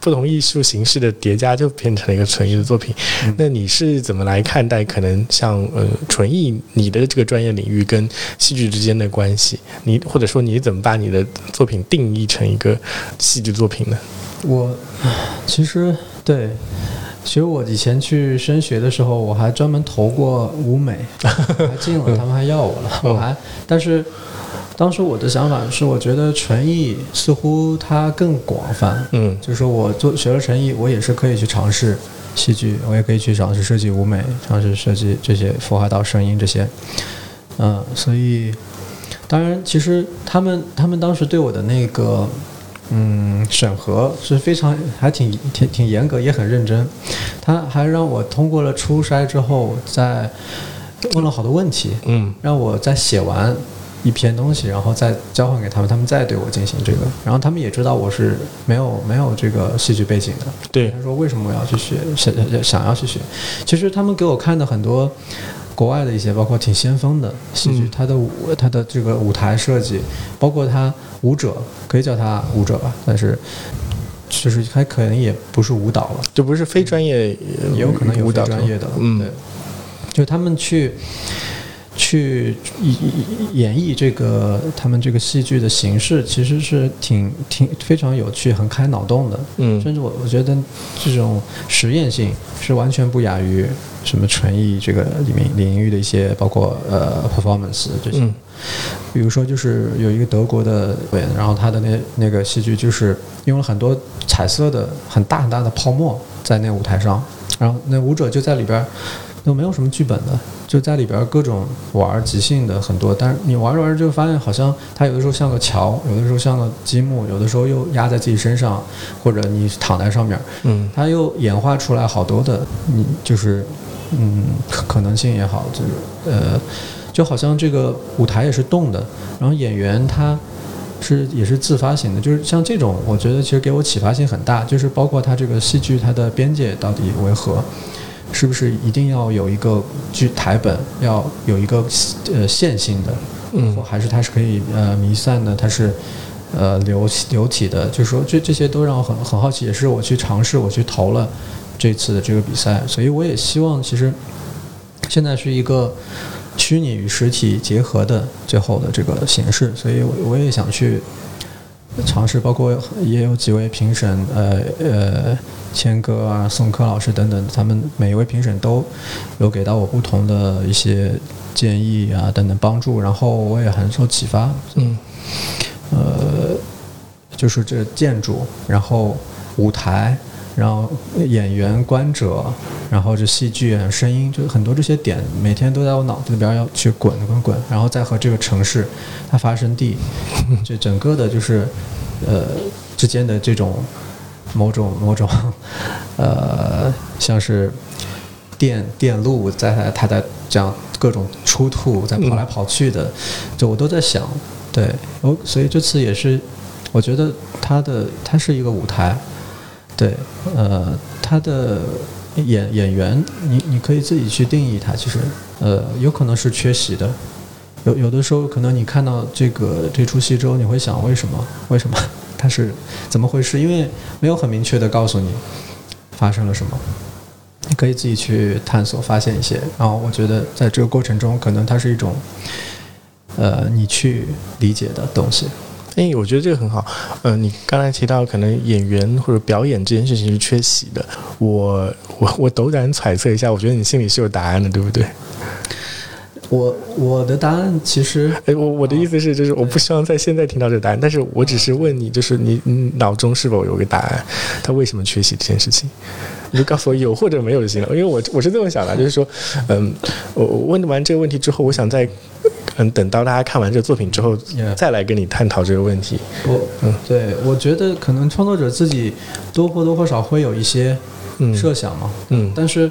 不同艺术形式的叠加，就变成了一个纯艺的作品。那你是怎么来看待可能像呃纯艺你的这个专业领域跟戏剧之间的关系？你或者说你怎么把你的作品定义成一个戏剧作品呢？
我其实对。其实我以前去升学的时候，我还专门投过舞美，还进了，他们还要我了。我还，但是当时我的想法是，我觉得纯艺似乎它更广泛。
嗯，
就是说我做学了纯艺，我也是可以去尝试戏剧，我也可以去尝试设计舞美，尝试设计这些佛华道声音这些。嗯，所以当然，其实他们他们当时对我的那个嗯审核是非常还挺挺挺严格，也很认真。他还让我通过了初筛之后，再问了好多问题，
嗯，
让我再写完。一篇东西，然后再交换给他们，他们再对我进行这个，然后他们也知道我是没有没有这个戏剧背景的。
对，
他说为什么我要去学，想想要去学？其实他们给我看的很多国外的一些，包括挺先锋的戏剧，它的舞，它的这个舞台设计，包括他舞者，可以叫他舞者吧，但是就是他可能也不是舞蹈了，
就不是非专业，
也有可能有
舞蹈
专业的，
嗯，
对，就他们去。去演绎这个他们这个戏剧的形式，其实是挺挺非常有趣、很开脑洞的。
嗯，
甚至我我觉得这种实验性是完全不亚于什么纯艺这个里面领域的一些，包括呃 performance 这些。比如说，就是有一个德国的演员，然后他的那那个戏剧就是用了很多彩色的很大很大的泡沫在那舞台上，然后那舞者就在里边。都没有什么剧本的，就在里边各种玩即兴的很多，但是你玩着玩着就发现，好像它有的时候像个桥，有的时候像个积木，有的时候又压在自己身上，或者你躺在上面，
嗯，
它又演化出来好多的，你就是嗯可可能性也好，就是呃，就好像这个舞台也是动的，然后演员他是也是自发型的，就是像这种，我觉得其实给我启发性很大，就是包括它这个戏剧它的边界到底为何。是不是一定要有一个剧台本，要有一个呃线性的，
嗯，
或还是它是可以呃弥散的，它是呃流流体的，就是说这这些都让我很很好奇，也是我去尝试，我去投了这次的这个比赛，所以我也希望其实现在是一个虚拟与实体结合的最后的这个形式，所以我我也想去。尝试包括也有几位评审，呃呃，谦哥啊、宋柯老师等等，他们每一位评审都有给到我不同的一些建议啊等等帮助，然后我也很受启发。
嗯，
呃，就是这建筑，然后舞台。然后演员、观者，然后这戏剧、声音，就很多这些点，每天都在我脑子里边要去滚滚滚，然后再和这个城市它发生地，这整个的就是呃之间的这种某种某种呃像是电电路在它在这样各种出吐，在跑来跑去的，就我都在想，对，我所以这次也是，我觉得它的它是一个舞台。对，呃，他的演演员，你你可以自己去定义他。其实，呃，有可能是缺席的，有有的时候可能你看到这个这出戏之后，你会想为什么？为什么他是怎么回事？因为没有很明确的告诉你发生了什么，你可以自己去探索发现一些。然后我觉得在这个过程中，可能它是一种，呃，你去理解的东西。
哎，我觉得这个很好。嗯，你刚才提到可能演员或者表演这件事情是缺席的，我我我斗胆揣测一下，我觉得你心里是有答案的，对不对？
我我的答案其实，
哎，我我的意思是，就是我不希望在现在听到这个答案，但是我只是问你，就是你你脑中是否有个答案？他为什么缺席这件事情？你就告诉我有或者没有就行了，因为我我是这么想的，就是说，嗯，我我问完这个问题之后，我想在嗯等到大家看完这个作品之后，再来跟你探讨这个问题。
我嗯，对，我觉得可能创作者自己多或多或少会有一些设想嘛，
嗯，
但是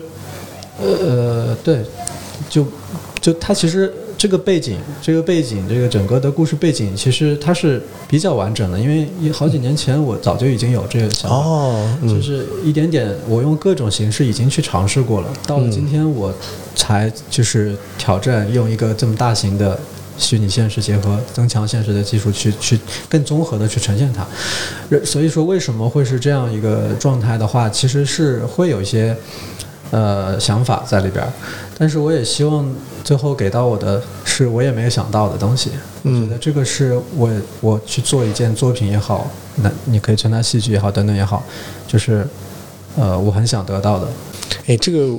呃，对，就。就他其实这个背景，这个背景，这个整个的故事背景，其实它是比较完整的。因为好几年前我早就已经有这个想法，
哦，
就是一点点，我用各种形式已经去尝试过了。到了今天，我才就是挑战用一个这么大型的虚拟现实结合增强现实的技术去去更综合的去呈现它。所以说，为什么会是这样一个状态的话，其实是会有一些。呃，想法在里边，但是我也希望最后给到我的是我也没有想到的东西。我觉得这个是我我去做一件作品也好，那你可以称它戏剧也好，等等也好，就是呃，我很想得到的。
哎，这个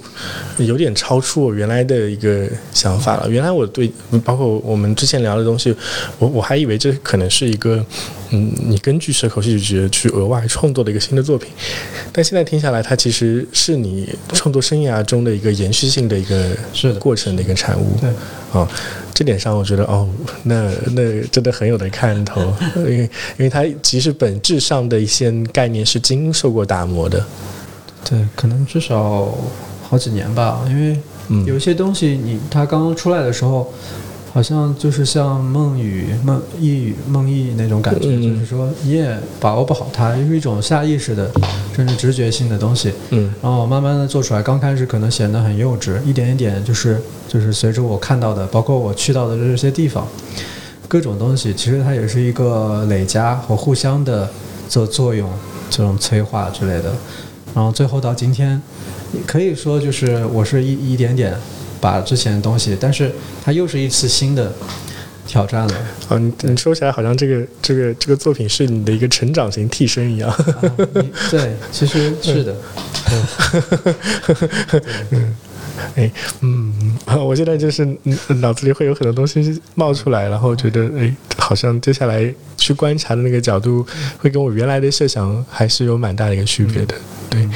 有点超出我原来的一个想法了。原来我对包括我们之前聊的东西，我我还以为这可能是一个，嗯，你根据蛇口戏剧节去额外创作的一个新的作品。但现在听下来，它其实是你创作生涯中的一个延续性的一个
是
过程的一个产物。
对，
啊，这点上，我觉得哦，那那真的很有的看头，因为因为它其实本质上的一些概念是经受过打磨的。
对，可能至少好几年吧，因为有一些东西，你它刚刚出来的时候。好像就是像梦语、梦呓语、梦呓那种感觉，就是说你也把握不好它，就是一种下意识的，甚至直觉性的东西。
嗯，
然后慢慢的做出来，刚开始可能显得很幼稚，一点一点就是就是随着我看到的，包括我去到的这些地方，各种东西，其实它也是一个累加和互相的做作用，这种催化之类的。然后最后到今天，可以说就是我是一一点点。把之前的东西，但是它又是一次新的挑战了。
嗯，你说起来好像这个这个这个作品是你的一个成长型替身一样。
对，其实是的。
嗯，哎，嗯，我现在就是脑子里会有很多东西冒出来，然后觉得哎，好像接下来去观察的那个角度，会跟我原来的设想还是有蛮大的一个区别的。对。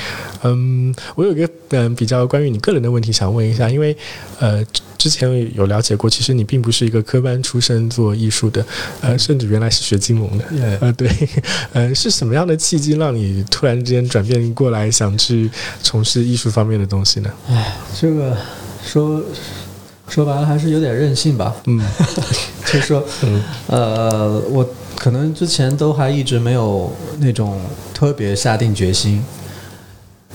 嗯，我有一个嗯比较关于你个人的问题想问一下，因为呃之前有了解过，其实你并不是一个科班出身做艺术的，呃甚至原来是学金融的，呃对，呃是什么样的契机让你突然之间转变过来想去从事艺术方面的东西呢？
哎，这个说说白了还是有点任性吧，
嗯，
就说嗯。呃我可能之前都还一直没有那种特别下定决心。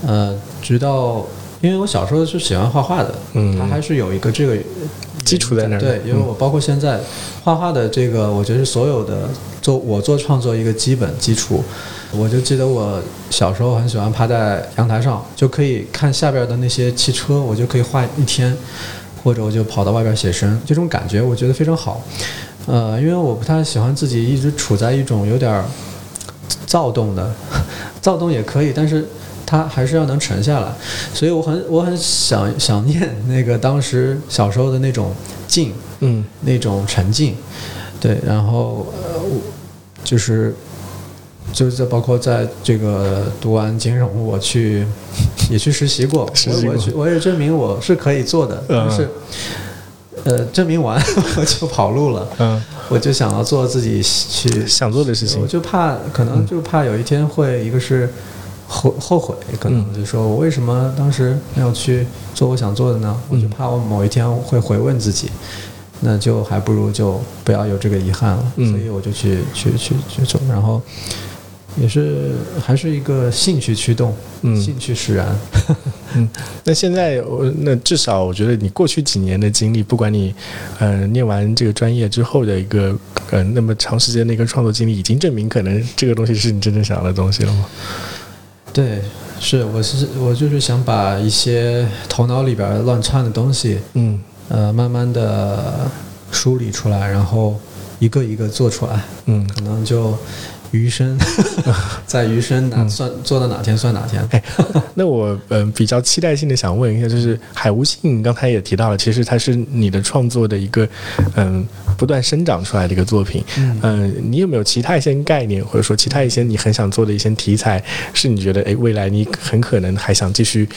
呃，直到因为我小时候是喜欢画画的，嗯，它还是有一个这个
基础在那儿。
对，因为我包括现在画画的这个，我觉得是所有的做我做创作一个基本基础。我就记得我小时候很喜欢趴在阳台上，就可以看下边的那些汽车，我就可以画一天，或者我就跑到外边写生，这种感觉我觉得非常好。呃，因为我不太喜欢自己一直处在一种有点躁动的，躁动也可以，但是。它还是要能沉下来，所以我很我很想想念那个当时小时候的那种静，
嗯，
那种沉静，对，然后呃，就是就是在包括在这个读完金融，我去 也去实习过，我我去我也证明我是可以做的，但是呃，证明完 我就跑路了，
嗯，
我就想要做自己去
想做的事情，
我就怕可能就怕有一天会一个是。后后悔，可能就说我为什么当时没有去做我想做的呢？我就怕我某一天会回问自己，那就还不如就不要有这个遗憾了。所以我就去去去去做，然后也是还是一个兴趣驱动，兴趣使然。
嗯，那现在我那至少我觉得你过去几年的经历，不管你呃念完这个专业之后的一个呃那么长时间的一个创作经历，已经证明可能这个东西是你真正想要的东西了吗？
对，是，我是我就是想把一些头脑里边乱窜的东西，
嗯，
呃，慢慢的梳理出来，然后一个一个做出来，
嗯，
可能就。余生，在余生哪算做到哪天算哪天。
哎，那我嗯比较期待性的想问一下，就是海无信刚才也提到了，其实它是你的创作的一个嗯不断生长出来的一个作品。嗯，你有没有其他一些概念，或者说其他一些你很想做的一些题材，是你觉得哎未来你很可能还想继续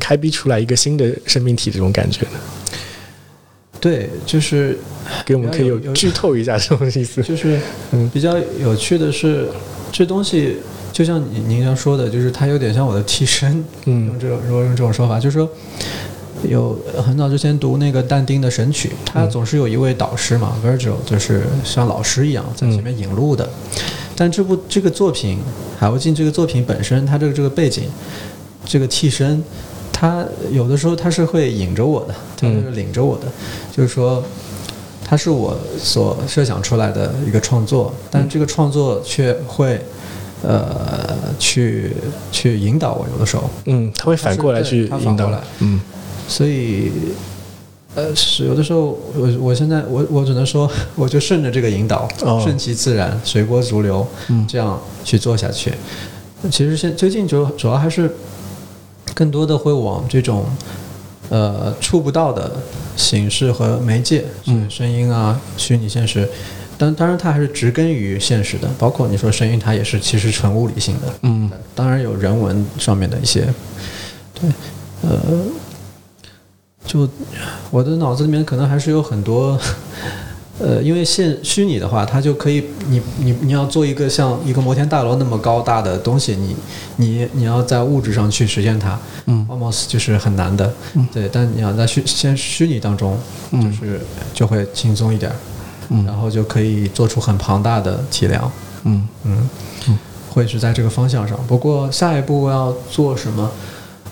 开辟出来一个新的生命体这种感觉呢？
对，就是
给我们可以有剧透一下这种意思。
就是嗯，比较有趣的是，这东西就像您您刚说的，就是它有点像我的替身。
嗯，
用这种如果用这种说法，就是说有很早之前读那个但丁的《神曲》，他总是有一位导师嘛，Virgil，就是像老师一样在前面引路的。但这部这个作品《海无尽》这个作品本身，它这个这个背景，这个替身。他有的时候他是会引着我的，他就是领着我的，就是说，他是我所设想出来的一个创作，但这个创作却会，呃，去去引导我。有的时候，
嗯，他会反过来去引导，嗯，
所以，呃，是有的时候，我我现在我我只能说，我就顺着这个引导，顺其自然，随波逐流，嗯这样去做下去。其实现最近就主要还是。更多的会往这种，呃，触不到的形式和媒介，嗯，声音啊，虚拟现实，当当然它还是植根于现实的，包括你说声音，它也是其实纯物理性的，
嗯，
当然有人文上面的一些，对，呃，就我的脑子里面可能还是有很多。呃，因为现虚拟的话，它就可以，你你你要做一个像一个摩天大楼那么高大的东西，你你你要在物质上去实现它，
嗯
，almost 就是很难的，
嗯，
对。但你要在虚先虚拟当中，就是就会轻松一点，
嗯，
然后就可以做出很庞大的体量，
嗯
嗯嗯，会是在这个方向上。不过下一步要做什么？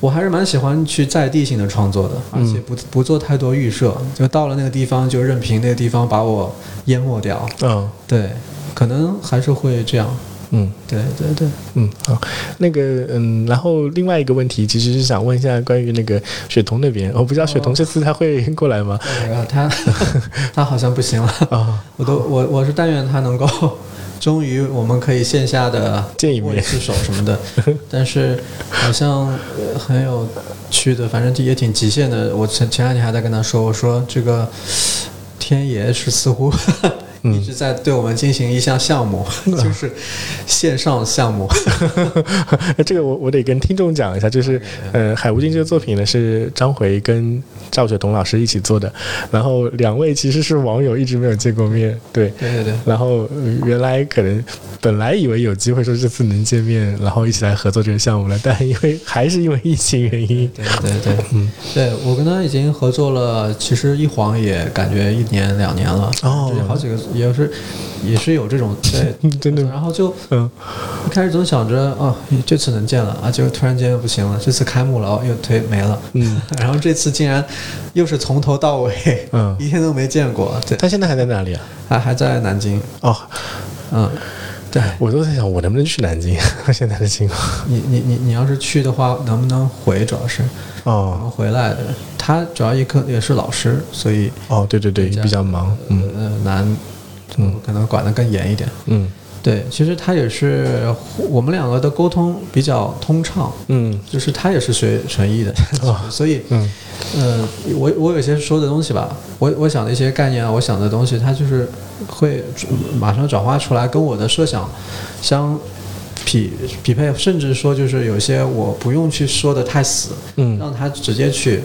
我还是蛮喜欢去在地性的创作的，而且不不做太多预设，就到了那个地方就任凭那个地方把我淹没掉。
嗯，
对，可能还是会这样。
嗯，
对对对，
嗯，好，那个嗯，然后另外一个问题其实是想问一下关于那个雪桐那边，我不知道雪桐这次他会过来吗？
他 他好像不行了
啊，
我都我我是但愿他能够。终于，我们可以线下的
见一面、
握手什么的，但是好像很有趣的，反正也挺极限的。我前前两天还在跟他说，我说这个天爷是似乎。一直在对我们进行一项项目，就是线上项目。
这个我我得跟听众讲一下，就是呃，《海无尽》这个作品呢是张回跟赵雪桐老师一起做的，然后两位其实是网友，一直没有见过面。对
对对对。
然后原来可能本来以为有机会说这次能见面，然后一起来合作这个项目了，但因为还是因为疫情原因。
对对对，嗯，对我跟他已经合作了，其实一晃也感觉一年两年了，哦，好几个。也是，也是有这种 对，
真的。
然后就，嗯，一开始总想着，哦，这次能见了啊，结果突然间又不行了，这次开幕了，哦，又推没了，嗯。然后这次竟然又是从头到尾，嗯，一天都没见过。对，
他现在还在哪里啊？
还还在南京。
哦，嗯，对我都在想，我能不能去南京？现在的情况。
你你你你要是去的话，能不能回？主要是，
哦，
能回来的。他主要一科也是老师，所以，
哦，对对对，比较忙，
嗯，难。嗯，可能管得更严一点。
嗯，
对，其实他也是我们两个的沟通比较通畅。
嗯，
就是他也是学纯艺的，所以，嗯，呃，我我有些说的东西吧，我我想的一些概念啊，我想的东西，他就是会马上转化出来，跟我的设想相。匹匹配，甚至说就是有些我不用去说的太死，
嗯，
让他直接去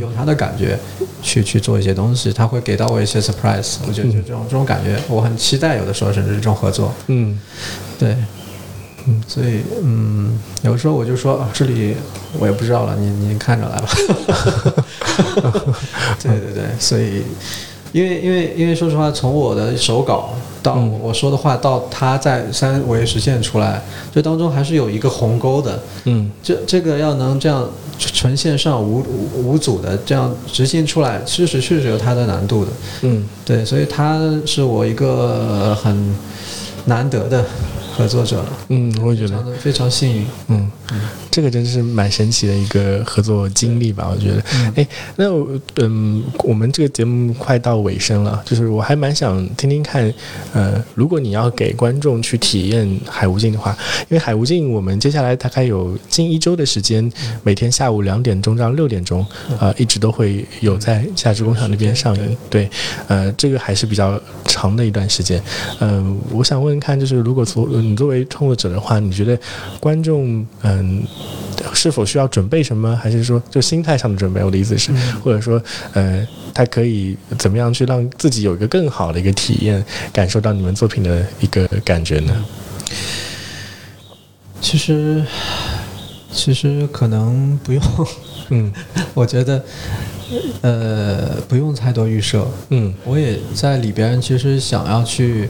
有他的感觉，去去做一些东西，他会给到我一些 surprise。我觉得就这种这种感觉，我很期待。有的时候甚至这种合作，
嗯，
对，嗯，所以嗯，有的时候我就说啊这里我也不知道了，你你看着来吧。对对对，所以。因为因为因为说实话，从我的手稿到我说的话，到它在三维实现出来，这当中还是有一个鸿沟的。
嗯，
这这个要能这样纯线上无无阻的这样执行出来，确实确实有它的难度的。
嗯，
对，所以它是我一个很难得的。合作者了，
嗯，我也觉得。
非常幸运，
嗯，这个真是蛮神奇的一个合作经历吧？我觉得，哎，那嗯，我们这个节目快到尾声了，就是我还蛮想听听看，呃，如果你要给观众去体验海无尽的话，因为海无尽我们接下来大概有近一周的时间，每天下午两点钟到六点钟，呃，一直都会有在夏之工厂那边上映，对，呃，这个还是比较长的一段时间，嗯，我想问问看，就是如果从你作为创作者的话，你觉得观众嗯是否需要准备什么？还是说就心态上的准备？我的意思是，或者说呃，他可以怎么样去让自己有一个更好的一个体验，感受到你们作品的一个感觉呢？
其实，其实可能不用，
嗯，
我觉得呃不用太多预设，
嗯，
我也在里边，其实想要去。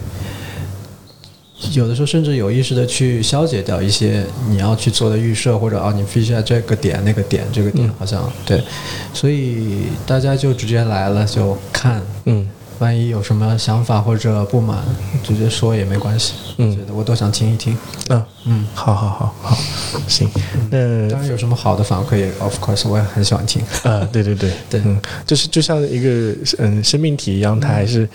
有的时候甚至有意识的去消解掉一些你要去做的预设，或者啊，你必须要这个点那个点这个点好像对，所以大家就直接来了就看，
嗯，
万一有什么想法或者不满，直接说也没关系，
嗯，
觉得我都想听一听，
嗯嗯，好好好好，行，那
当然有什么好的反馈，of course 我也很喜欢听，
啊，对对对。
对，
嗯，就是就像一个嗯生命体一样，它还是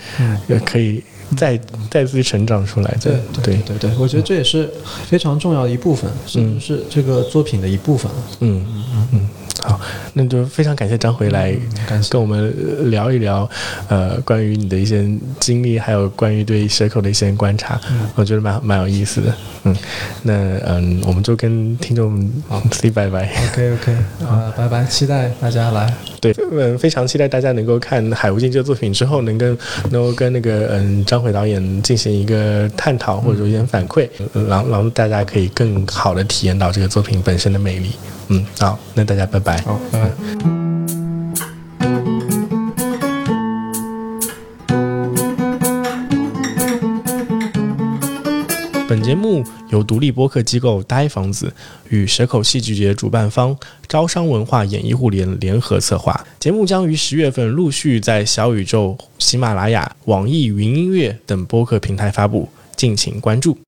可以。再再次成长出来，
对对对对，我觉得这也是非常重要的一部分，甚至是这个作品的一部分。
嗯嗯嗯，好，那就非常感谢张回来跟我们聊一聊，呃，关于你的一些经历，还有关于对蛇口的一些观察，我觉得蛮蛮有意思的。嗯，那嗯，我们就跟听众 say 拜拜。
OK OK，啊，拜拜，期待大家来。
对，嗯，非常期待大家能够看《海无尽》这个作品之后，能跟能够跟那个嗯张回导演进行一个探讨或者一些反馈，让让大家可以更好的体验到这个作品本身的魅力。嗯，好，那大家拜拜。
好，拜拜。
本节目由独立播客机构呆房子与蛇口戏剧节主办方招商文化演艺互联联合策划。节目将于十月份陆续在小宇宙、喜马拉雅、网易云音乐等播客平台发布，敬请关注。